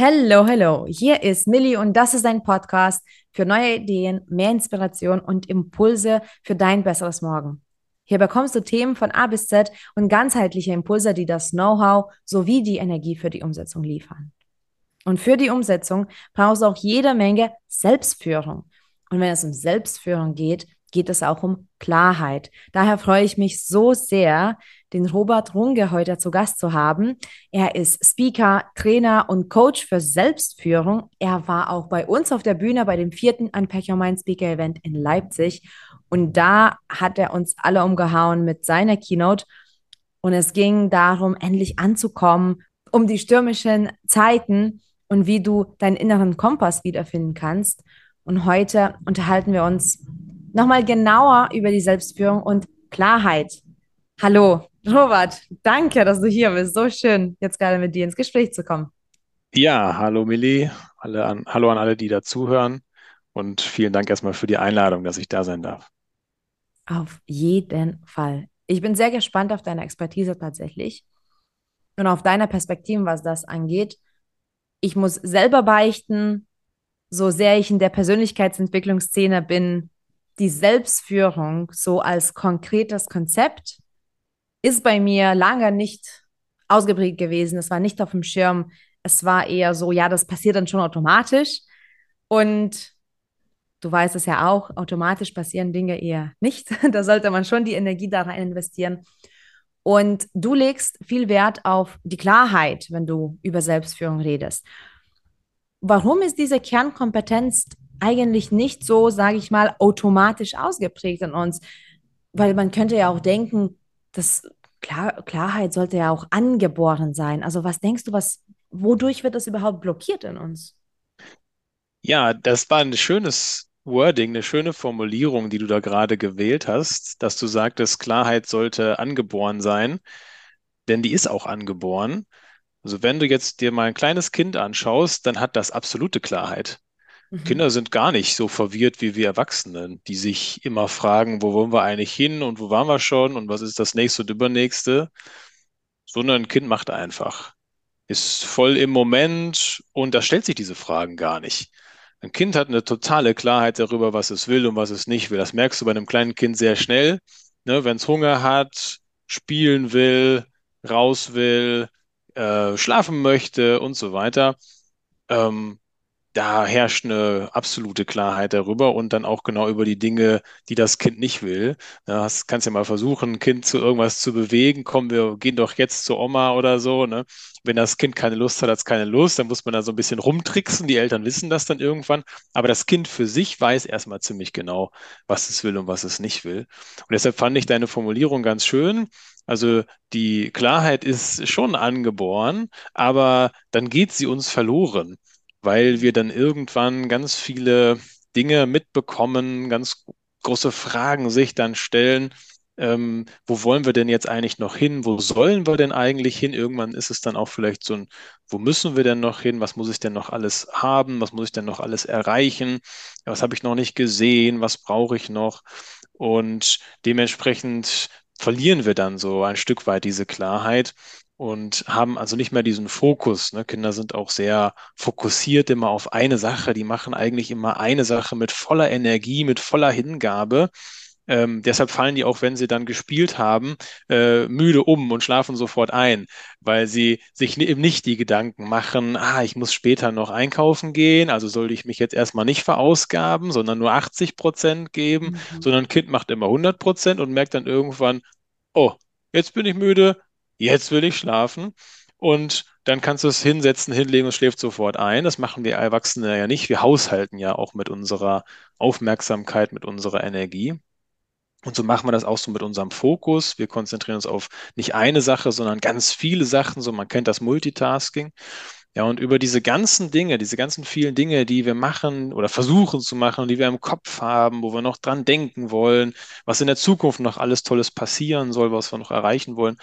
Hello, hello. Hier ist Millie und das ist ein Podcast für neue Ideen, mehr Inspiration und Impulse für dein besseres Morgen. Hier bekommst du Themen von A bis Z und ganzheitliche Impulse, die das Know-how sowie die Energie für die Umsetzung liefern. Und für die Umsetzung brauchst du auch jede Menge Selbstführung. Und wenn es um Selbstführung geht, geht es auch um Klarheit. Daher freue ich mich so sehr, den Robert Runge heute zu Gast zu haben. Er ist Speaker, Trainer und Coach für Selbstführung. Er war auch bei uns auf der Bühne bei dem vierten Unpack Your Mind Speaker Event in Leipzig. Und da hat er uns alle umgehauen mit seiner Keynote. Und es ging darum, endlich anzukommen, um die stürmischen Zeiten und wie du deinen inneren Kompass wiederfinden kannst. Und heute unterhalten wir uns nochmal genauer über die Selbstführung und Klarheit. Hallo, Robert, danke, dass du hier bist. So schön, jetzt gerade mit dir ins Gespräch zu kommen. Ja, hallo Milli, alle an, hallo an alle, die da zuhören und vielen Dank erstmal für die Einladung, dass ich da sein darf. Auf jeden Fall. Ich bin sehr gespannt auf deine Expertise tatsächlich und auf deine Perspektiven, was das angeht. Ich muss selber beichten, so sehr ich in der Persönlichkeitsentwicklungsszene bin, die Selbstführung so als konkretes Konzept ist bei mir lange nicht ausgeprägt gewesen. Es war nicht auf dem Schirm. Es war eher so, ja, das passiert dann schon automatisch. Und du weißt es ja auch, automatisch passieren Dinge eher nicht. da sollte man schon die Energie da rein investieren. Und du legst viel Wert auf die Klarheit, wenn du über Selbstführung redest. Warum ist diese Kernkompetenz eigentlich nicht so, sage ich mal, automatisch ausgeprägt in uns. Weil man könnte ja auch denken, dass Klar Klarheit sollte ja auch angeboren sein. Also was denkst du, was, wodurch wird das überhaupt blockiert in uns? Ja, das war ein schönes Wording, eine schöne Formulierung, die du da gerade gewählt hast, dass du sagtest, Klarheit sollte angeboren sein, denn die ist auch angeboren. Also wenn du jetzt dir mal ein kleines Kind anschaust, dann hat das absolute Klarheit. Mhm. Kinder sind gar nicht so verwirrt wie wir Erwachsene, die sich immer fragen, wo wollen wir eigentlich hin und wo waren wir schon und was ist das nächste und übernächste, sondern ein Kind macht einfach, ist voll im Moment und da stellt sich diese Fragen gar nicht. Ein Kind hat eine totale Klarheit darüber, was es will und was es nicht will. Das merkst du bei einem kleinen Kind sehr schnell. Ne, Wenn es Hunger hat, spielen will, raus will, äh, schlafen möchte und so weiter. Ähm, da herrscht eine absolute Klarheit darüber und dann auch genau über die Dinge, die das Kind nicht will. Das kannst ja mal versuchen, ein Kind zu irgendwas zu bewegen. Komm, wir gehen doch jetzt zur Oma oder so. Ne? Wenn das Kind keine Lust hat, hat es keine Lust, dann muss man da so ein bisschen rumtricksen. Die Eltern wissen das dann irgendwann. Aber das Kind für sich weiß erstmal ziemlich genau, was es will und was es nicht will. Und deshalb fand ich deine Formulierung ganz schön. Also die Klarheit ist schon angeboren, aber dann geht sie uns verloren weil wir dann irgendwann ganz viele Dinge mitbekommen, ganz große Fragen sich dann stellen. Ähm, wo wollen wir denn jetzt eigentlich noch hin? Wo sollen wir denn eigentlich hin? Irgendwann ist es dann auch vielleicht so ein, wo müssen wir denn noch hin? Was muss ich denn noch alles haben? Was muss ich denn noch alles erreichen? Was habe ich noch nicht gesehen? Was brauche ich noch? Und dementsprechend verlieren wir dann so ein Stück weit diese Klarheit und haben also nicht mehr diesen Fokus. Ne? Kinder sind auch sehr fokussiert immer auf eine Sache. Die machen eigentlich immer eine Sache mit voller Energie, mit voller Hingabe. Ähm, deshalb fallen die auch, wenn sie dann gespielt haben, äh, müde um und schlafen sofort ein, weil sie sich eben nicht die Gedanken machen, ah, ich muss später noch einkaufen gehen, also sollte ich mich jetzt erstmal nicht verausgaben, sondern nur 80 Prozent geben, mhm. sondern ein Kind macht immer 100 Prozent und merkt dann irgendwann, oh, jetzt bin ich müde, jetzt will ich schlafen. Und dann kannst du es hinsetzen, hinlegen und schläft sofort ein. Das machen wir Erwachsene ja nicht. Wir haushalten ja auch mit unserer Aufmerksamkeit, mit unserer Energie. Und so machen wir das auch so mit unserem Fokus. Wir konzentrieren uns auf nicht eine Sache, sondern ganz viele Sachen. So, man kennt das Multitasking. Ja, und über diese ganzen Dinge, diese ganzen vielen Dinge, die wir machen oder versuchen zu machen, die wir im Kopf haben, wo wir noch dran denken wollen, was in der Zukunft noch alles Tolles passieren soll, was wir noch erreichen wollen,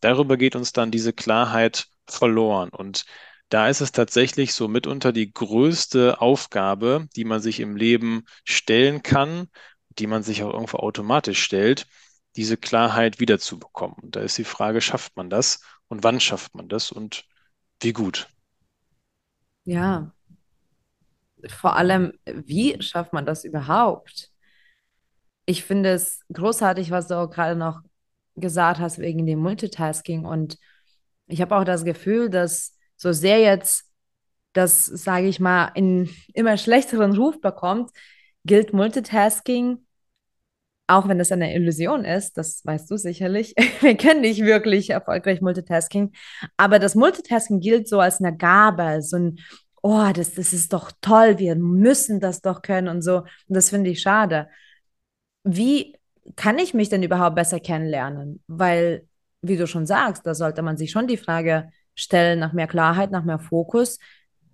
darüber geht uns dann diese Klarheit verloren. Und da ist es tatsächlich so mitunter die größte Aufgabe, die man sich im Leben stellen kann, die man sich auch irgendwo automatisch stellt, diese Klarheit wiederzubekommen. Und da ist die Frage, schafft man das und wann schafft man das und wie gut? Ja, vor allem, wie schafft man das überhaupt? Ich finde es großartig, was du auch gerade noch gesagt hast wegen dem Multitasking. Und ich habe auch das Gefühl, dass so sehr jetzt das, sage ich mal, in immer schlechteren Ruf bekommt, gilt Multitasking, auch wenn das eine Illusion ist, das weißt du sicherlich. Wir kennen nicht wirklich erfolgreich Multitasking, aber das Multitasking gilt so als eine Gabe, so ein, oh, das, das ist doch toll, wir müssen das doch können und so. Und das finde ich schade. Wie kann ich mich denn überhaupt besser kennenlernen? Weil, wie du schon sagst, da sollte man sich schon die Frage stellen nach mehr Klarheit, nach mehr Fokus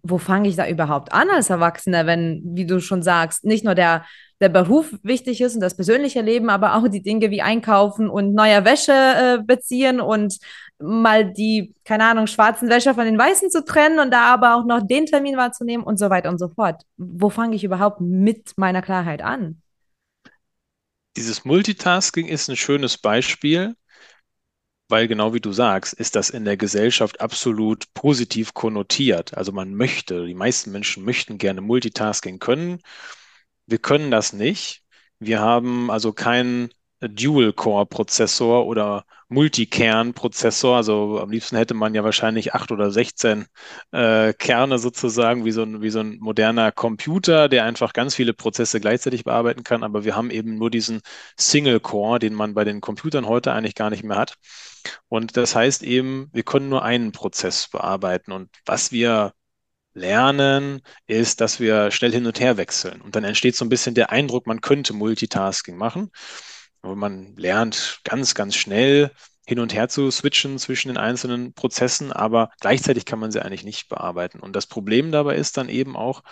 wo fange ich da überhaupt an als Erwachsener, wenn, wie du schon sagst, nicht nur der, der Beruf wichtig ist und das persönliche Leben, aber auch die Dinge wie Einkaufen und neue Wäsche äh, beziehen und mal die, keine Ahnung, schwarzen Wäsche von den weißen zu trennen und da aber auch noch den Termin wahrzunehmen und so weiter und so fort. Wo fange ich überhaupt mit meiner Klarheit an? Dieses Multitasking ist ein schönes Beispiel, weil genau wie du sagst, ist das in der Gesellschaft absolut positiv konnotiert. Also man möchte, die meisten Menschen möchten gerne Multitasking können. Wir können das nicht. Wir haben also keinen Dual-Core-Prozessor oder Multikern-Prozessor. Also am liebsten hätte man ja wahrscheinlich acht oder 16 äh, Kerne sozusagen, wie so, ein, wie so ein moderner Computer, der einfach ganz viele Prozesse gleichzeitig bearbeiten kann. Aber wir haben eben nur diesen Single-Core, den man bei den Computern heute eigentlich gar nicht mehr hat. Und das heißt eben, wir können nur einen Prozess bearbeiten. Und was wir lernen, ist, dass wir schnell hin und her wechseln. Und dann entsteht so ein bisschen der Eindruck, man könnte Multitasking machen. Aber man lernt ganz, ganz schnell hin und her zu switchen zwischen den einzelnen Prozessen, aber gleichzeitig kann man sie eigentlich nicht bearbeiten. Und das Problem dabei ist dann eben auch,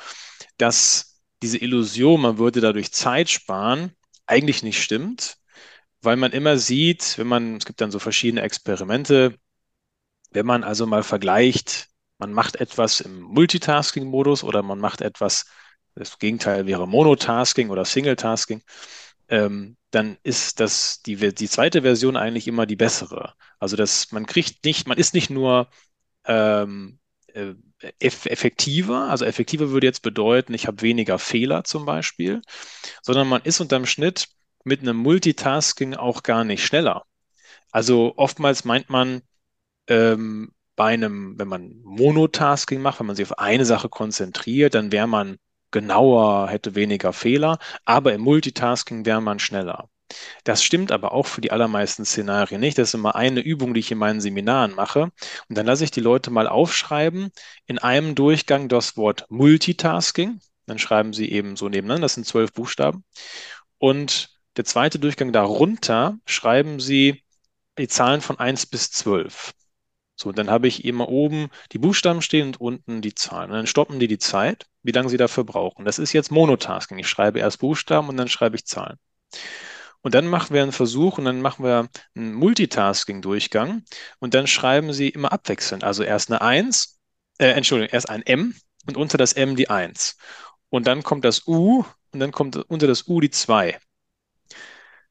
dass diese Illusion, man würde dadurch Zeit sparen, eigentlich nicht stimmt, weil man immer sieht, wenn man, es gibt dann so verschiedene Experimente, wenn man also mal vergleicht, man macht etwas im Multitasking-Modus oder man macht etwas, das Gegenteil wäre Monotasking oder Singletasking, ähm, dann ist das die, die zweite Version eigentlich immer die bessere. Also dass man kriegt nicht, man ist nicht nur ähm, äh, effektiver, also effektiver würde jetzt bedeuten, ich habe weniger Fehler zum Beispiel, sondern man ist unterm Schnitt mit einem Multitasking auch gar nicht schneller. Also oftmals meint man, ähm, bei einem, wenn man Monotasking macht, wenn man sich auf eine Sache konzentriert, dann wäre man genauer, hätte weniger Fehler, aber im Multitasking wäre man schneller. Das stimmt aber auch für die allermeisten Szenarien nicht. Das ist immer eine Übung, die ich in meinen Seminaren mache. Und dann lasse ich die Leute mal aufschreiben, in einem Durchgang das Wort Multitasking. Dann schreiben sie eben so nebeneinander, das sind zwölf Buchstaben. Und der zweite Durchgang darunter schreiben Sie die Zahlen von 1 bis 12. So, dann habe ich immer oben die Buchstaben stehen und unten die Zahlen. Und dann stoppen die die Zeit, wie lange sie dafür brauchen. Das ist jetzt Monotasking. Ich schreibe erst Buchstaben und dann schreibe ich Zahlen. Und dann machen wir einen Versuch und dann machen wir einen Multitasking-Durchgang und dann schreiben Sie immer abwechselnd. Also erst eine 1, äh, Entschuldigung, erst ein M und unter das M die 1. Und dann kommt das U und dann kommt unter das U die 2.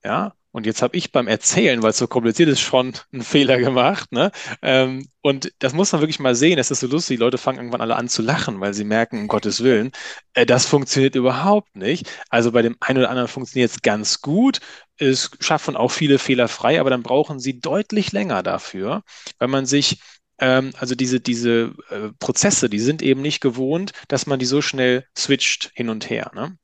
Ja, und jetzt habe ich beim Erzählen, weil es so kompliziert ist, schon einen Fehler gemacht. Ne? Ähm, und das muss man wirklich mal sehen. Es ist so lustig, die Leute fangen irgendwann alle an zu lachen, weil sie merken, um Gottes Willen, äh, das funktioniert überhaupt nicht. Also bei dem einen oder anderen funktioniert es ganz gut. Es schaffen auch viele Fehler frei, aber dann brauchen sie deutlich länger dafür, weil man sich ähm, also diese, diese äh, Prozesse, die sind eben nicht gewohnt, dass man die so schnell switcht hin und her. Ne?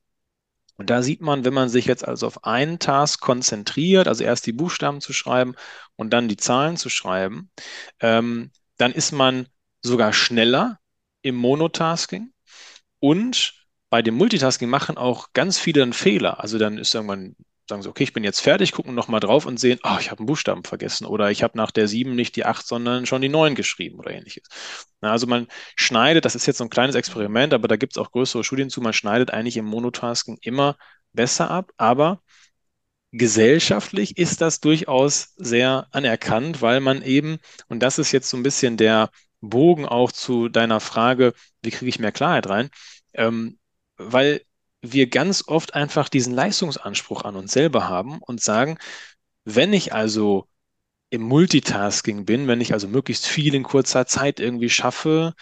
Und da sieht man, wenn man sich jetzt also auf einen Task konzentriert, also erst die Buchstaben zu schreiben und dann die Zahlen zu schreiben, ähm, dann ist man sogar schneller im Monotasking und bei dem Multitasking machen auch ganz viele einen Fehler. Also dann ist irgendwann sagen sie, okay, ich bin jetzt fertig, gucken nochmal drauf und sehen, oh, ich habe einen Buchstaben vergessen oder ich habe nach der 7 nicht die 8, sondern schon die 9 geschrieben oder ähnliches. Na, also man schneidet, das ist jetzt so ein kleines Experiment, aber da gibt es auch größere Studien zu, man schneidet eigentlich im Monotasking immer besser ab, aber gesellschaftlich ist das durchaus sehr anerkannt, weil man eben, und das ist jetzt so ein bisschen der Bogen auch zu deiner Frage, wie kriege ich mehr Klarheit rein, ähm, weil wir ganz oft einfach diesen Leistungsanspruch an uns selber haben und sagen, wenn ich also im Multitasking bin, wenn ich also möglichst viel in kurzer Zeit irgendwie schaffe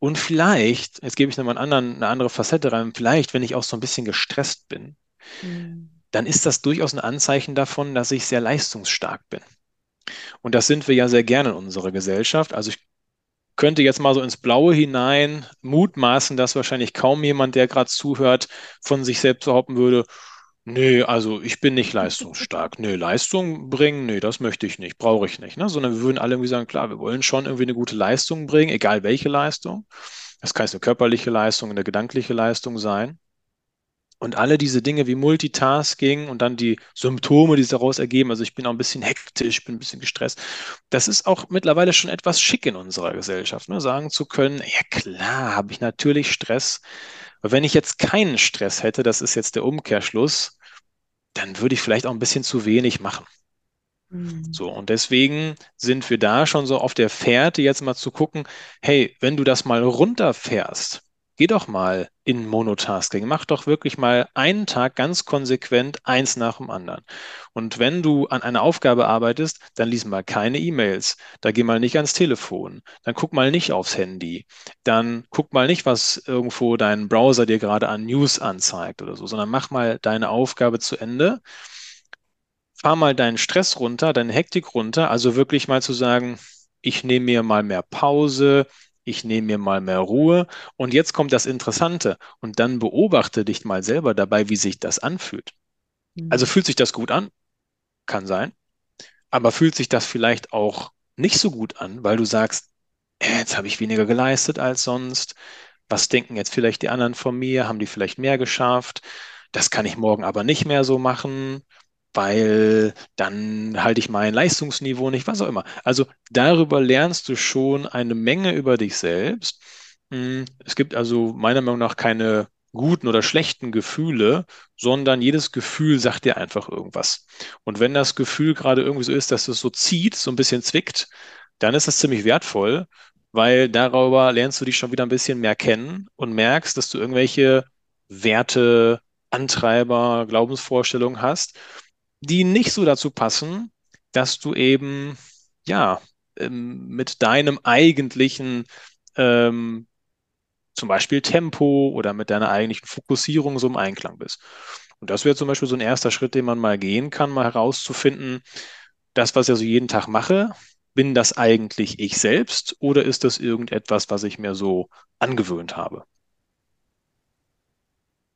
Und vielleicht, jetzt gebe ich nochmal einen anderen, eine andere Facette rein, vielleicht, wenn ich auch so ein bisschen gestresst bin, Mhm. dann ist das durchaus ein Anzeichen davon, dass ich sehr leistungsstark bin. Und das sind wir ja sehr gerne in unserer Gesellschaft. Also ich könnte jetzt mal so ins Blaue hinein mutmaßen, dass wahrscheinlich kaum jemand, der gerade zuhört, von sich selbst behaupten würde, nee, also ich bin nicht leistungsstark. Nee, Leistung bringen, nee, das möchte ich nicht, brauche ich nicht. Ne? Sondern wir würden alle irgendwie sagen, klar, wir wollen schon irgendwie eine gute Leistung bringen, egal welche Leistung. Das kann jetzt eine körperliche Leistung, eine gedankliche Leistung sein. Und alle diese Dinge wie Multitasking und dann die Symptome, die sich daraus ergeben, also ich bin auch ein bisschen hektisch, bin ein bisschen gestresst, das ist auch mittlerweile schon etwas schick in unserer Gesellschaft, ne? sagen zu können, ja klar, habe ich natürlich Stress. Aber wenn ich jetzt keinen Stress hätte, das ist jetzt der Umkehrschluss, dann würde ich vielleicht auch ein bisschen zu wenig machen. Mhm. So, und deswegen sind wir da schon so auf der Fährte, jetzt mal zu gucken, hey, wenn du das mal runterfährst, geh doch mal in Monotasking, mach doch wirklich mal einen Tag ganz konsequent eins nach dem anderen. Und wenn du an einer Aufgabe arbeitest, dann lies mal keine E-Mails, da geh mal nicht ans Telefon, dann guck mal nicht aufs Handy, dann guck mal nicht, was irgendwo dein Browser dir gerade an News anzeigt oder so, sondern mach mal deine Aufgabe zu Ende. Fahr mal deinen Stress runter, deine Hektik runter, also wirklich mal zu sagen, ich nehme mir mal mehr Pause, ich nehme mir mal mehr Ruhe und jetzt kommt das Interessante und dann beobachte dich mal selber dabei, wie sich das anfühlt. Also Mhm. fühlt sich das gut an? Kann sein, aber fühlt sich das vielleicht auch nicht so gut an, weil du sagst, äh, jetzt habe ich weniger geleistet als sonst. Was denken jetzt vielleicht die anderen von mir? Haben die vielleicht mehr geschafft? Das kann ich morgen aber nicht mehr so machen, weil dann halte ich mein Leistungsniveau nicht, was auch immer. Also darüber lernst du schon eine Menge über dich selbst. Hm, Es gibt also meiner Meinung nach keine guten oder schlechten Gefühle, sondern jedes Gefühl sagt dir einfach irgendwas. Und wenn das Gefühl gerade irgendwie so ist, dass es so zieht, so ein bisschen zwickt, dann ist das ziemlich wertvoll, weil darüber lernst du dich schon wieder ein bisschen mehr kennen und merkst, dass du irgendwelche Werte, Antreiber, Glaubensvorstellungen hast, die nicht so dazu passen, dass du eben, ja, ähm, mit deinem eigentlichen, ähm, zum Beispiel Tempo oder mit deiner eigentlichen Fokussierung so im Einklang bist. Und das wäre zum Beispiel so ein erster Schritt, den man mal gehen kann, mal herauszufinden, das, was ich also jeden Tag mache, bin das eigentlich ich selbst oder ist das irgendetwas, was ich mir so angewöhnt habe?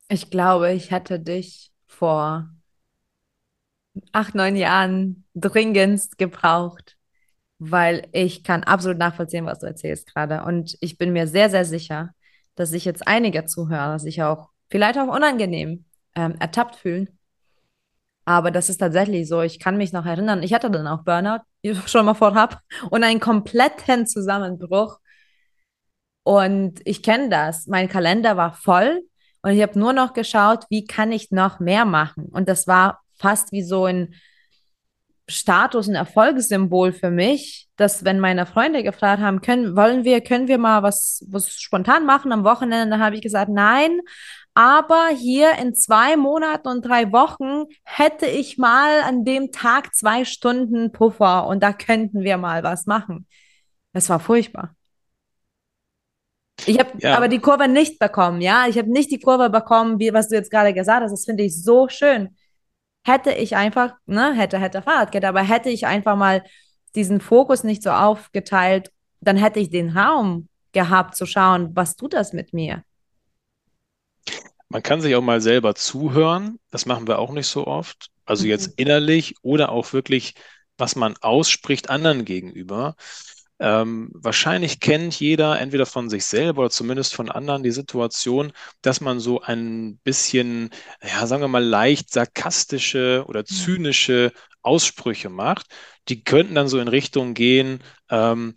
Ich glaube, ich hätte dich vor acht, neun Jahren dringendst gebraucht, weil ich kann absolut nachvollziehen, was du erzählst gerade. Und ich bin mir sehr, sehr sicher, dass sich jetzt einige Zuhörer sich auch vielleicht auch unangenehm ähm, ertappt fühlen. Aber das ist tatsächlich so. Ich kann mich noch erinnern, ich hatte dann auch Burnout, wie ich schon mal vorhab, und einen kompletten Zusammenbruch. Und ich kenne das. Mein Kalender war voll und ich habe nur noch geschaut, wie kann ich noch mehr machen. Und das war fast wie so ein Status, ein Erfolgssymbol für mich, dass wenn meine Freunde gefragt haben, können, wollen wir, können wir mal was, was spontan machen am Wochenende, dann habe ich gesagt, nein, aber hier in zwei Monaten und drei Wochen hätte ich mal an dem Tag zwei Stunden Puffer und da könnten wir mal was machen. Das war furchtbar. Ich habe aber Ja, die Kurve nicht bekommen, ja. Ich habe nicht die Kurve bekommen, wie was du jetzt gerade gesagt hast. Das finde ich so schön. Hätte ich einfach, ne, hätte, hätte Fahrradkette, aber hätte ich einfach mal diesen Fokus nicht so aufgeteilt, dann hätte ich den Raum gehabt zu schauen, was tut das mit mir? man kann sich auch mal selber zuhören. Das machen wir auch nicht so oft. Also jetzt Mhm. innerlich oder auch wirklich, was man ausspricht anderen gegenüber. Ähm, wahrscheinlich kennt jeder entweder von sich selber oder zumindest von anderen die Situation, dass man so ein bisschen, ja, sagen wir mal, leicht sarkastische oder zynische Aussprüche macht. Die könnten dann so in Richtung gehen, ähm,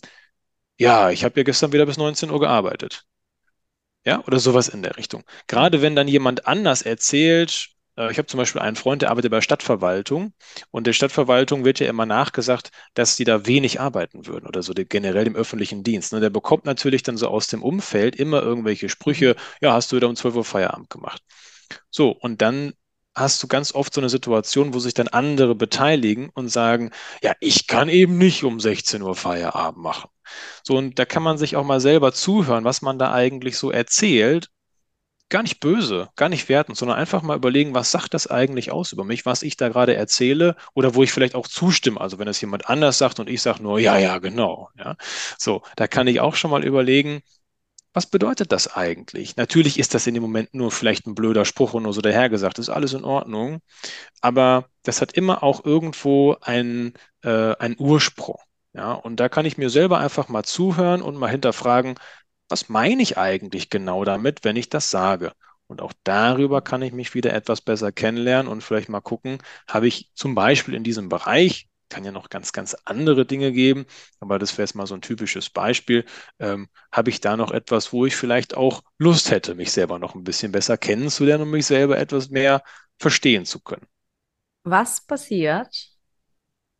ja, ich habe ja gestern wieder bis 19 Uhr gearbeitet. Ja, oder sowas in der Richtung. Gerade wenn dann jemand anders erzählt, äh, ich habe zum Beispiel einen Freund, der arbeitet bei der Stadtverwaltung und der Stadtverwaltung wird ja immer nachgesagt, dass die da wenig arbeiten würden oder so generell im öffentlichen Dienst. Ne? Der bekommt natürlich dann so aus dem Umfeld immer irgendwelche Mhm. Sprüche, ja, hast du wieder um 12 Uhr Feierabend gemacht. So, und dann hast du ganz oft so eine Situation, wo sich dann andere beteiligen und sagen, ja, ich kann eben nicht um 16 Uhr Feierabend machen. So, und da kann man sich auch mal selber zuhören, was man da eigentlich so erzählt. Gar nicht böse, gar nicht wertend, sondern einfach mal überlegen, was sagt das eigentlich aus über mich, was ich da gerade erzähle oder wo ich vielleicht auch zustimme. Also wenn es jemand anders sagt und ich sage nur, ja, ja, genau. Ja. So, da kann ich auch schon mal überlegen, was bedeutet das eigentlich? Natürlich ist das in dem Moment nur vielleicht ein blöder Spruch und nur so dahergesagt, ist alles in Ordnung, aber das hat immer auch irgendwo einen, äh, einen Ursprung. Ja, und da kann ich mir selber einfach mal zuhören und mal hinterfragen, was meine ich eigentlich genau damit, wenn ich das sage? Und auch darüber kann ich mich wieder etwas besser kennenlernen und vielleicht mal gucken, habe ich zum Beispiel in diesem Bereich, kann ja noch ganz, ganz andere Dinge geben, aber das wäre jetzt mal so ein typisches Beispiel, ähm, habe ich da noch etwas, wo ich vielleicht auch Lust hätte, mich selber noch ein bisschen besser kennenzulernen und mich selber etwas mehr verstehen zu können. Was passiert,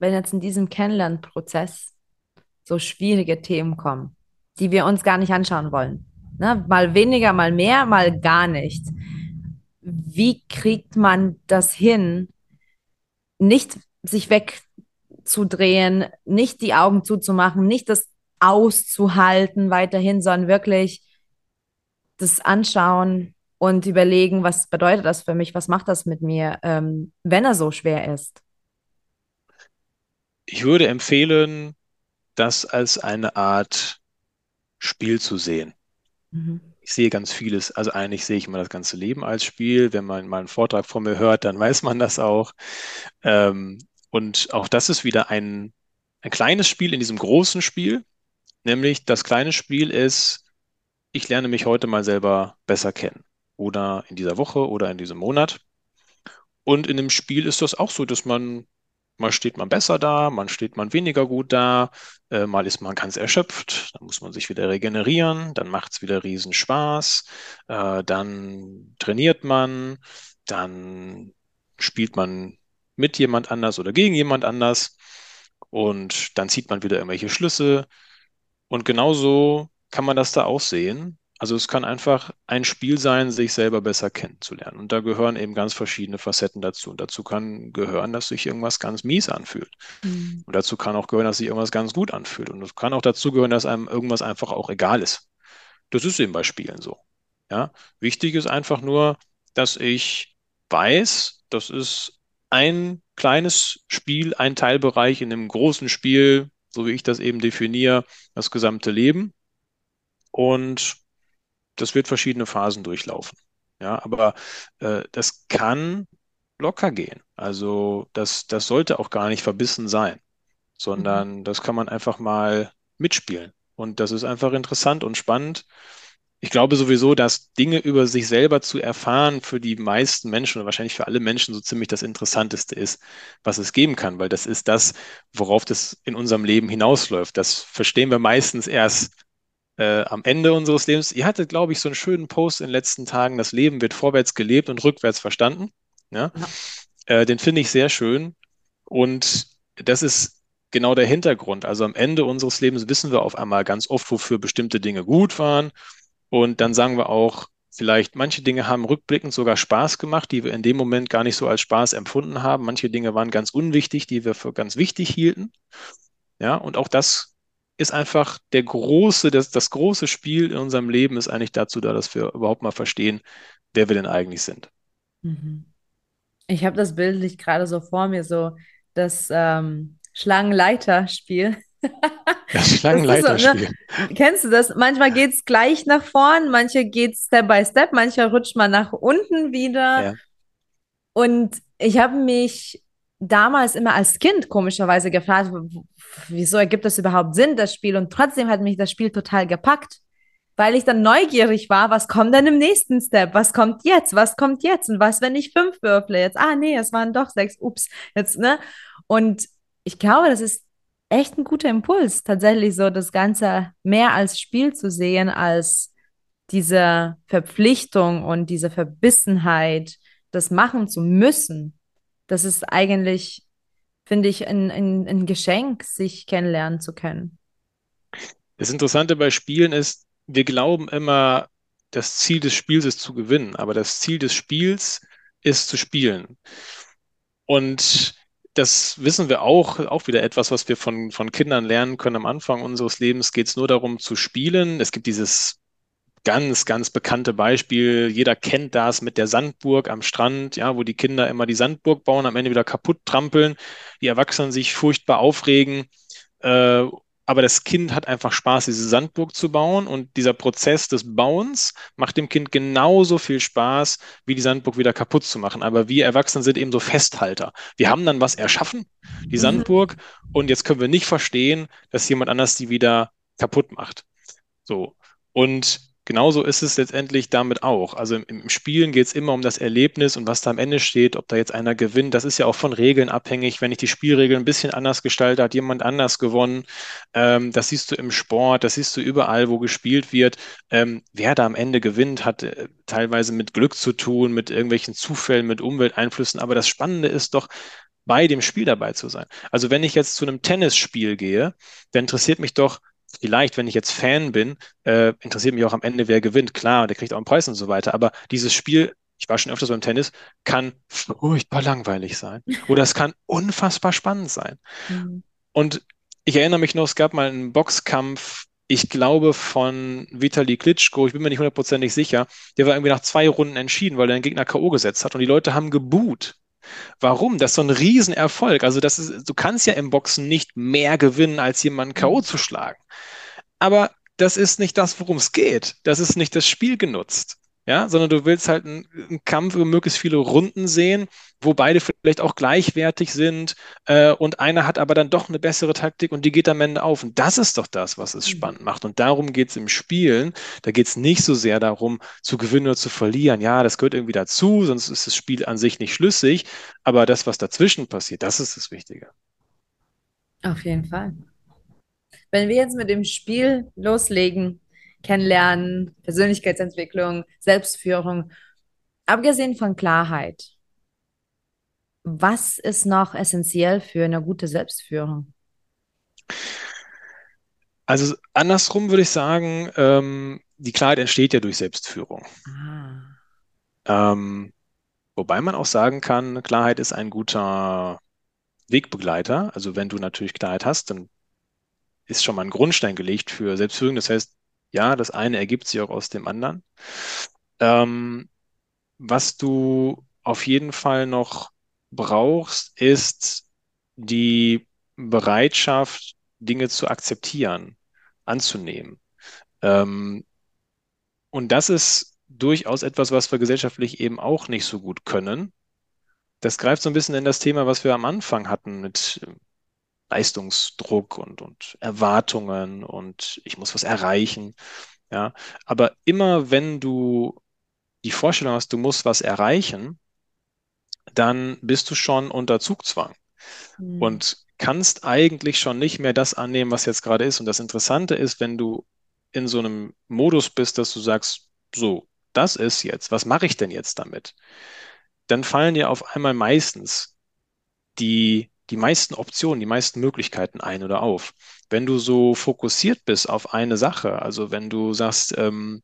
wenn jetzt in diesem Kennenlernprozess so schwierige Themen kommen, die wir uns gar nicht anschauen wollen? Ne? Mal weniger, mal mehr, mal gar nicht. Wie kriegt man das hin, nicht sich wegzudrehen, nicht die Augen zuzumachen, nicht das auszuhalten weiterhin, sondern wirklich das anschauen und überlegen, was bedeutet das für mich, was macht das mit mir, ähm, wenn er so schwer ist. Ich würde empfehlen, das als eine Art Spiel zu sehen. Mhm. Ich sehe ganz vieles, also eigentlich sehe ich immer das ganze Leben als Spiel. Wenn man mal einen Vortrag von mir hört, dann weiß man das auch. Ähm, und auch das ist wieder ein, ein kleines Spiel in diesem großen Spiel. Nämlich das kleine Spiel ist, ich lerne mich heute mal selber besser kennen. Oder in dieser Woche oder in diesem Monat. Und in dem Spiel ist das auch so, dass man Mal steht man besser da, mal steht man weniger gut da, äh, mal ist man ganz erschöpft, dann muss man sich wieder regenerieren, dann macht es wieder riesen Spaß, äh, dann trainiert man, dann spielt man mit jemand anders oder gegen jemand anders und dann zieht man wieder irgendwelche Schlüsse. Und genauso kann man das da auch sehen. Also es kann einfach ein Spiel sein, sich selber besser kennenzulernen. Und da gehören eben ganz verschiedene Facetten dazu. Und dazu kann gehören, dass sich irgendwas ganz mies anfühlt. Mhm. Und dazu kann auch gehören, dass sich irgendwas ganz gut anfühlt. Und es kann auch dazu gehören, dass einem irgendwas einfach auch egal ist. Das ist eben bei Spielen so. Ja? Wichtig ist einfach nur, dass ich weiß, das ist ein kleines Spiel, ein Teilbereich in einem großen Spiel, so wie ich das eben definiere, das gesamte Leben. Und das wird verschiedene Phasen durchlaufen. Ja, aber äh, das kann locker gehen. Also das, das sollte auch gar nicht verbissen sein, sondern mhm. das kann man einfach mal mitspielen. Und das ist einfach interessant und spannend. Ich glaube sowieso, dass Dinge über sich selber zu erfahren für die meisten Menschen oder wahrscheinlich für alle Menschen so ziemlich das Interessanteste ist, was es geben kann, weil das ist das, worauf das in unserem Leben hinausläuft. Das verstehen wir meistens erst äh, am Ende unseres Lebens. Ihr hattet, glaube ich, so einen schönen Post in den letzten Tagen, das Leben wird vorwärts gelebt und rückwärts verstanden. Ja? ja. Äh, den finde ich sehr schön. Und das ist genau der Hintergrund. Also am Ende unseres Lebens wissen wir auf einmal ganz oft, wofür bestimmte Dinge gut waren. Und dann sagen wir auch, vielleicht manche Dinge haben rückblickend sogar Spaß gemacht, die wir in dem Moment gar nicht so als Spaß empfunden haben. Manche Dinge waren ganz unwichtig, die wir für ganz wichtig hielten. Ja, und auch das ist einfach der große, das, das große Spiel in unserem Leben ist eigentlich dazu da, dass wir überhaupt mal verstehen, wer wir denn eigentlich sind. Mhm. Ich habe das bildlich gerade so vor mir, so das ähm, Schlangenleiterspiel. Das Schlangenleiterspiel. So, ne? Kennst du das? Manchmal geht es gleich nach vorn, manche geht Step by Step, manchmal rutscht man nach unten wieder. Ja. Und ich habe mich damals immer als Kind komischerweise gefragt, wieso ergibt das überhaupt Sinn, das Spiel? Und trotzdem hat mich das Spiel total gepackt, weil ich dann neugierig war, was kommt denn im nächsten Step? Was kommt jetzt? Was kommt jetzt? Und was, wenn ich fünf würfle jetzt? Ah, nee, es waren doch sechs. Ups, jetzt, ne? Und ich glaube, das ist echt ein guter Impuls, tatsächlich so das Ganze mehr als Spiel zu sehen, als diese Verpflichtung und diese Verbissenheit, das machen zu müssen. Das ist eigentlich finde ich, ein, ein, ein Geschenk, sich kennenlernen zu können. Das Interessante bei Spielen ist, wir glauben immer, das Ziel des Spiels ist zu gewinnen, aber das Ziel des Spiels ist zu spielen. Und das wissen wir auch, auch wieder etwas, was wir von, von Kindern lernen können. Am Anfang unseres Lebens geht es nur darum zu spielen. Es gibt dieses ganz, ganz bekannte Beispiel. Jeder kennt das mit der Sandburg am Strand, ja, wo die Kinder immer die Sandburg bauen, am Ende wieder kaputt trampeln, die Erwachsenen sich furchtbar aufregen. Äh, aber das Kind hat einfach Spaß, diese Sandburg zu bauen und dieser Prozess des Bauens macht dem Kind genauso viel Spaß, wie die Sandburg wieder kaputt zu machen. Aber wir Erwachsenen sind eben so Festhalter. Wir haben dann was erschaffen, die mhm. Sandburg, und jetzt können wir nicht verstehen, dass jemand anders die wieder kaputt macht. So. Und genauso ist es letztendlich damit auch. Also im, im Spielen geht es immer um das Erlebnis und was da am Ende steht, ob da jetzt einer gewinnt. Das ist ja auch von Regeln abhängig. Wenn ich die Spielregeln ein bisschen anders gestalte, hat jemand anders gewonnen. Ähm, das siehst du im Sport, das siehst du überall, wo gespielt wird. Ähm, wer da am Ende gewinnt, hat äh, teilweise mit Glück zu tun, mit irgendwelchen Zufällen, mit Umwelteinflüssen. Aber das Spannende ist doch, bei dem Spiel dabei zu sein. Also wenn ich jetzt zu einem Tennisspiel gehe, dann interessiert mich doch, vielleicht, wenn ich jetzt Fan bin, äh, interessiert mich auch am Ende, wer gewinnt. Klar, der kriegt auch einen Preis und so weiter. Aber dieses Spiel, ich war schon öfters beim Tennis, kann furchtbar langweilig sein. Oder es kann unfassbar spannend sein. Mhm. Und ich erinnere mich noch, es gab mal einen Boxkampf, ich glaube von Vitali Klitschko, ich bin mir nicht hundertprozentig sicher, der war irgendwie nach zwei Runden entschieden, weil er den Gegner K.O. gesetzt hat und die Leute haben geboot. Warum? Das ist so ein Riesenerfolg. Also das ist, du kannst ja im Boxen nicht mehr gewinnen, als jemanden K.O. Mhm. zu schlagen. Aber das ist nicht das, worum es geht. Das ist nicht das Spiel genutzt. Ja, sondern du willst halt einen, einen Kampf über möglichst viele Runden sehen, wo beide vielleicht auch gleichwertig sind äh, und einer hat aber dann doch eine bessere Taktik und die geht am Ende auf. Und das ist doch das, was es mhm. spannend macht. Und darum geht es im Spielen. Da geht es nicht so sehr darum, zu gewinnen oder zu verlieren. Ja, das gehört irgendwie dazu, sonst ist das Spiel an sich nicht schlüssig. Aber das, was dazwischen passiert, das ist das Wichtige. Auf jeden Fall. Wenn wir jetzt mit dem Spiel loslegen, kennenlernen, Persönlichkeitsentwicklung, Selbstführung, abgesehen von Klarheit, was ist noch essentiell für eine gute Selbstführung? Also andersrum würde ich sagen, ähm, die Klarheit entsteht ja durch Selbstführung. Ah. Ähm, wobei man auch sagen kann, Klarheit ist ein guter Wegbegleiter. Also wenn du natürlich Klarheit hast, dann ist schon mal ein Grundstein gelegt für Selbstführung. Das heißt, ja, das eine ergibt sich auch aus dem anderen. Ähm, was du auf jeden Fall noch brauchst, ist die Bereitschaft, Dinge zu akzeptieren, anzunehmen. Ähm, und das ist durchaus etwas, was wir gesellschaftlich eben auch nicht so gut können. Das greift so ein bisschen in das Thema, was wir am Anfang hatten mit Leistungsdruck und, und Erwartungen und ich muss was erreichen. Ja, aber immer wenn du die Vorstellung hast, du musst was erreichen, dann bist du schon unter Zugzwang mhm. und kannst eigentlich schon nicht mehr das annehmen, was jetzt gerade ist. Und das Interessante ist, wenn du in so einem Modus bist, dass du sagst, so, das ist jetzt, was mache ich denn jetzt damit? Dann fallen dir auf einmal meistens die die meisten Optionen, die meisten Möglichkeiten ein oder auf. Wenn du so fokussiert bist auf eine Sache, also wenn du sagst, ähm,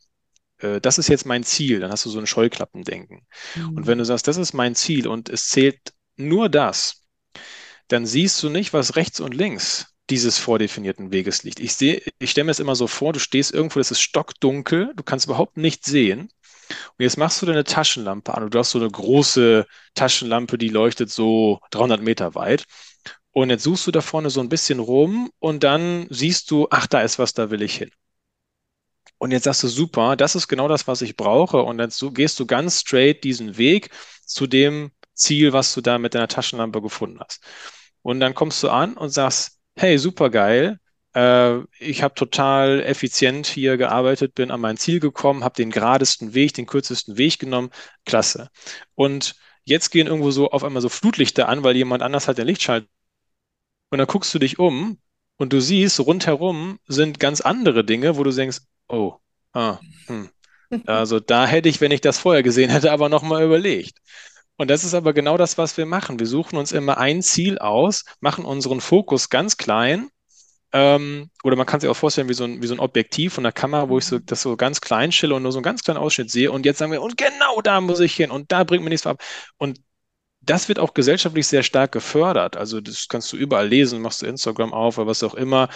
äh, das ist jetzt mein Ziel, dann hast du so ein Scheuklappendenken. Mhm. Und wenn du sagst, das ist mein Ziel und es zählt nur das, dann siehst du nicht, was rechts und links dieses vordefinierten Weges liegt. Ich sehe, ich stelle mir es immer so vor, du stehst irgendwo, das ist stockdunkel, du kannst überhaupt nichts sehen. Und jetzt machst du deine Taschenlampe an. Du hast so eine große Taschenlampe, die leuchtet so 300 Meter weit. Und jetzt suchst du da vorne so ein bisschen rum und dann siehst du, ach, da ist was, da will ich hin. Und jetzt sagst du, super, das ist genau das, was ich brauche. Und dann gehst du ganz straight diesen Weg zu dem Ziel, was du da mit deiner Taschenlampe gefunden hast. Und dann kommst du an und sagst, hey, super geil, äh, ich habe total effizient hier gearbeitet, bin an mein Ziel gekommen, habe den geradesten Weg, den kürzesten Weg genommen. Klasse. Und jetzt gehen irgendwo so auf einmal so Flutlichter an, weil jemand anders hat den Lichtschalter. Und dann guckst du dich um und du siehst, rundherum sind ganz andere Dinge, wo du denkst, oh, ah, hm. Also da hätte ich, wenn ich das vorher gesehen hätte, aber nochmal überlegt. Und das ist aber genau das, was wir machen. Wir suchen uns immer ein Ziel aus, machen unseren Fokus ganz klein Ähm, oder man kann sich auch vorstellen wie so ein, wie so ein Objektiv von der Kamera, wo ich so, das so ganz klein stelle und nur so einen ganz kleinen Ausschnitt sehe. Und jetzt sagen wir, und genau da muss ich hin und da bringt mir nichts ab. Und das wird auch gesellschaftlich sehr stark gefördert. Also das kannst du überall lesen, machst du Instagram auf oder was auch immer.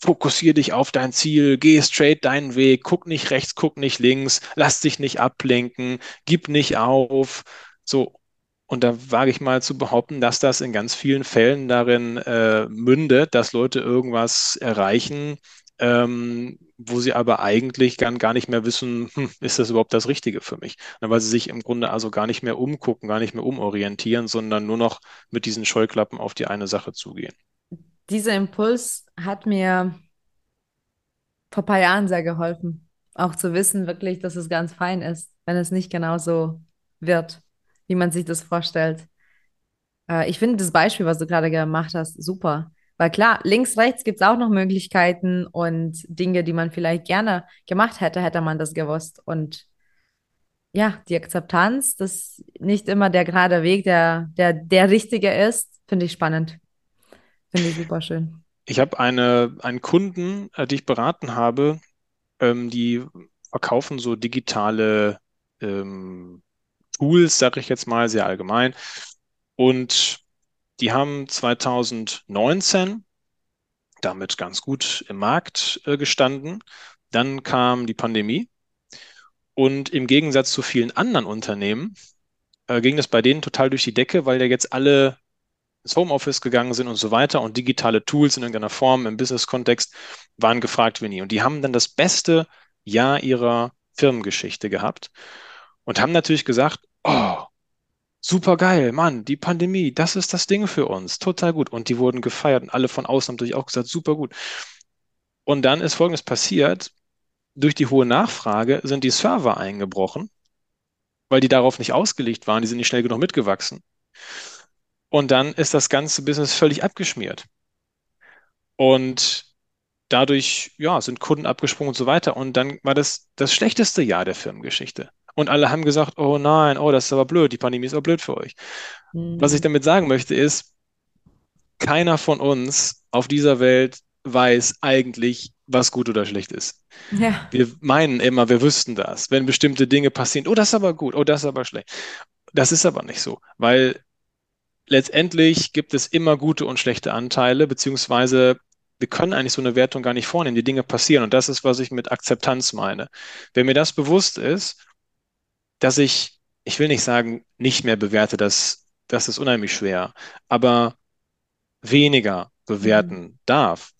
Fokussier dich auf dein Ziel, geh straight deinen Weg, guck nicht rechts, guck nicht links, lass dich nicht ablenken, gib nicht auf. So, und da wage ich mal zu behaupten, dass das in ganz vielen Fällen darin äh, mündet, dass Leute irgendwas erreichen, ähm, wo sie aber eigentlich gar, gar nicht mehr wissen, hm, ist das überhaupt das Richtige für mich? Na, weil sie sich im Grunde also gar nicht mehr umgucken, gar nicht mehr umorientieren, sondern nur noch mit diesen Scheuklappen auf die eine Sache zugehen. Dieser Impuls hat mir vor ein paar Jahren sehr geholfen, auch zu wissen wirklich, dass es ganz fein ist, wenn es nicht genauso wird wie man sich das vorstellt. Äh, ich finde das Beispiel, was du gerade gemacht hast, super. Weil klar, links, rechts gibt es auch noch Möglichkeiten und Dinge, die man vielleicht gerne gemacht hätte, hätte man das gewusst. Und ja, die Akzeptanz, dass nicht immer der gerade Weg der, der, der richtige ist, finde ich spannend. Finde ich super schön. Ich habe eine, einen Kunden, äh, die ich beraten habe, ähm, die verkaufen so digitale ähm, Tools, sage ich jetzt mal, sehr allgemein. Und die haben 2019 damit ganz gut im Markt äh, gestanden. Dann kam die Pandemie. Und im Gegensatz zu vielen anderen Unternehmen äh, ging das bei denen total durch die Decke, weil ja jetzt alle ins Homeoffice gegangen sind und so weiter und digitale Tools in irgendeiner Form im Business-Kontext waren gefragt wie nie. Und die haben dann das beste Jahr ihrer Firmengeschichte gehabt und haben natürlich gesagt, oh, super geil, Mann, die Pandemie, das ist das Ding für uns, total gut. Und die wurden gefeiert und alle von außen haben natürlich auch gesagt, super gut. Und dann ist Folgendes passiert, durch die hohe Nachfrage sind die Server eingebrochen, weil die darauf nicht ausgelegt waren, die sind nicht schnell genug mitgewachsen. Und dann ist das ganze Business völlig abgeschmiert. Und dadurch, ja, sind Kunden abgesprungen und so weiter. Und dann war das das schlechteste Jahr der Firmengeschichte. Und alle haben gesagt, oh nein, oh, das ist aber blöd, die Pandemie ist aber blöd für euch. Mhm. Was ich damit sagen möchte, ist, keiner von uns auf dieser Welt weiß eigentlich, was gut oder schlecht ist. Ja. Wir meinen immer, wir wüssten das, wenn bestimmte Dinge passieren. Oh, das ist aber gut, oh, das ist aber schlecht. Das ist aber nicht so, weil letztendlich gibt es immer gute und schlechte Anteile, beziehungsweise wir können eigentlich so eine Wertung gar nicht vornehmen. Die Dinge passieren und das ist, was ich mit Akzeptanz meine. Wenn mir das bewusst ist dass ich, ich will nicht sagen, nicht mehr bewerte, das, das ist unheimlich schwer, aber weniger bewerten mhm. darf,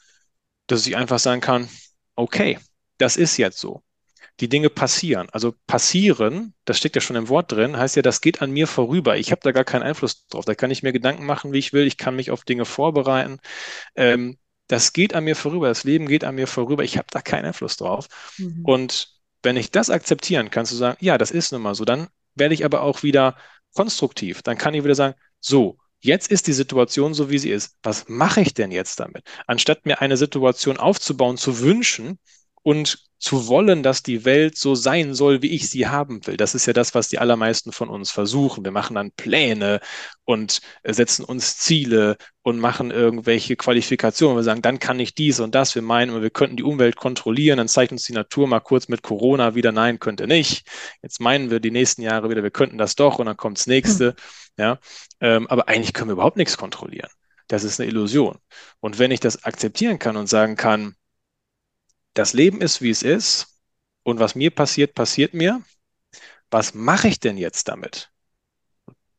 dass ich einfach sagen kann, okay, das ist jetzt so. Die Dinge passieren. Also passieren, das steckt ja schon im Wort drin, heißt ja, das geht an mir vorüber. Ich habe da gar keinen Einfluss drauf. Da kann ich mir Gedanken machen, wie ich will. Ich kann mich auf Dinge vorbereiten. Ähm, das geht an mir vorüber. Das Leben geht an mir vorüber. Ich habe da keinen Einfluss drauf. Mhm. Und wenn ich das akzeptieren, kannst du sagen, ja, das ist nun mal so. Dann werde ich aber auch wieder konstruktiv. Dann kann ich wieder sagen, so, jetzt ist die Situation so, wie sie ist. Was mache ich denn jetzt damit? Anstatt mir eine Situation aufzubauen, zu wünschen und zu wollen, dass die Welt so sein soll, wie ich sie haben will. Das ist ja das, was die allermeisten von uns versuchen. Wir machen dann Pläne und setzen uns Ziele und machen irgendwelche Qualifikationen. Wir sagen, dann kann ich dies und das. Wir meinen, wir könnten die Umwelt kontrollieren. Dann zeigt uns die Natur mal kurz mit Corona wieder, nein, könnte nicht. Jetzt meinen wir die nächsten Jahre wieder, wir könnten das doch und dann kommt das nächste. Hm. Ja, ähm, aber eigentlich können wir überhaupt nichts kontrollieren. Das ist eine Illusion. Und wenn ich das akzeptieren kann und sagen kann, das Leben ist, wie es ist und was mir passiert, passiert mir. Was mache ich denn jetzt damit?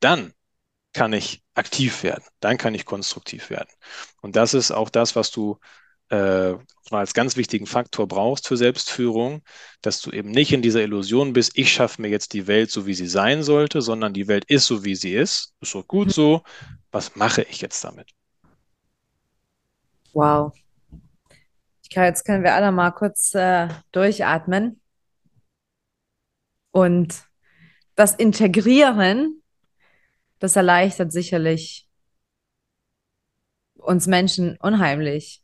Dann kann ich aktiv werden, dann kann ich konstruktiv werden. Und das ist auch das, was du äh, als ganz wichtigen Faktor brauchst für Selbstführung, dass du eben nicht in dieser Illusion bist, ich schaffe mir jetzt die Welt so, wie sie sein sollte, sondern die Welt ist so, wie sie ist, ist so gut so. Was mache ich jetzt damit? Wow, glaube, jetzt können wir alle mal kurz äh, durchatmen. Und das Integrieren, das erleichtert sicherlich uns Menschen unheimlich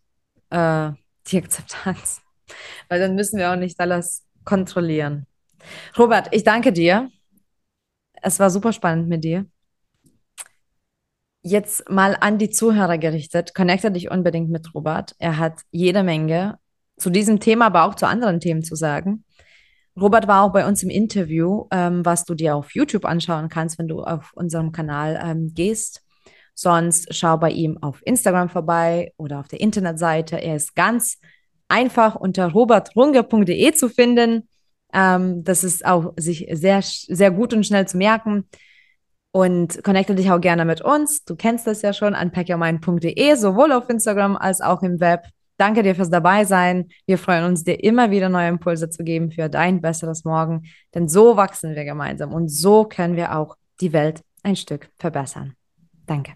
äh, die Akzeptanz. Weil dann müssen wir auch nicht alles kontrollieren. Robert, ich danke dir. Es war super spannend mit dir. Jetzt mal an die Zuhörer gerichtet. Connecte dich unbedingt mit Robert. Er hat jede Menge zu diesem Thema, aber auch zu anderen Themen zu sagen. Robert war auch bei uns im Interview, ähm, was du dir auf YouTube anschauen kannst, wenn du auf unserem Kanal ähm, gehst. Sonst schau bei ihm auf Instagram vorbei oder auf der Internetseite. Er ist ganz einfach unter robertrunge.de zu finden. Ähm, das ist auch sich sehr, sehr gut und schnell zu merken. Und connecte dich auch gerne mit uns. Du kennst das ja schon an packyourmind.de, sowohl auf Instagram als auch im Web. Danke dir fürs Dabeisein. Wir freuen uns, dir immer wieder neue Impulse zu geben für dein besseres Morgen. Denn so wachsen wir gemeinsam und so können wir auch die Welt ein Stück verbessern. Danke.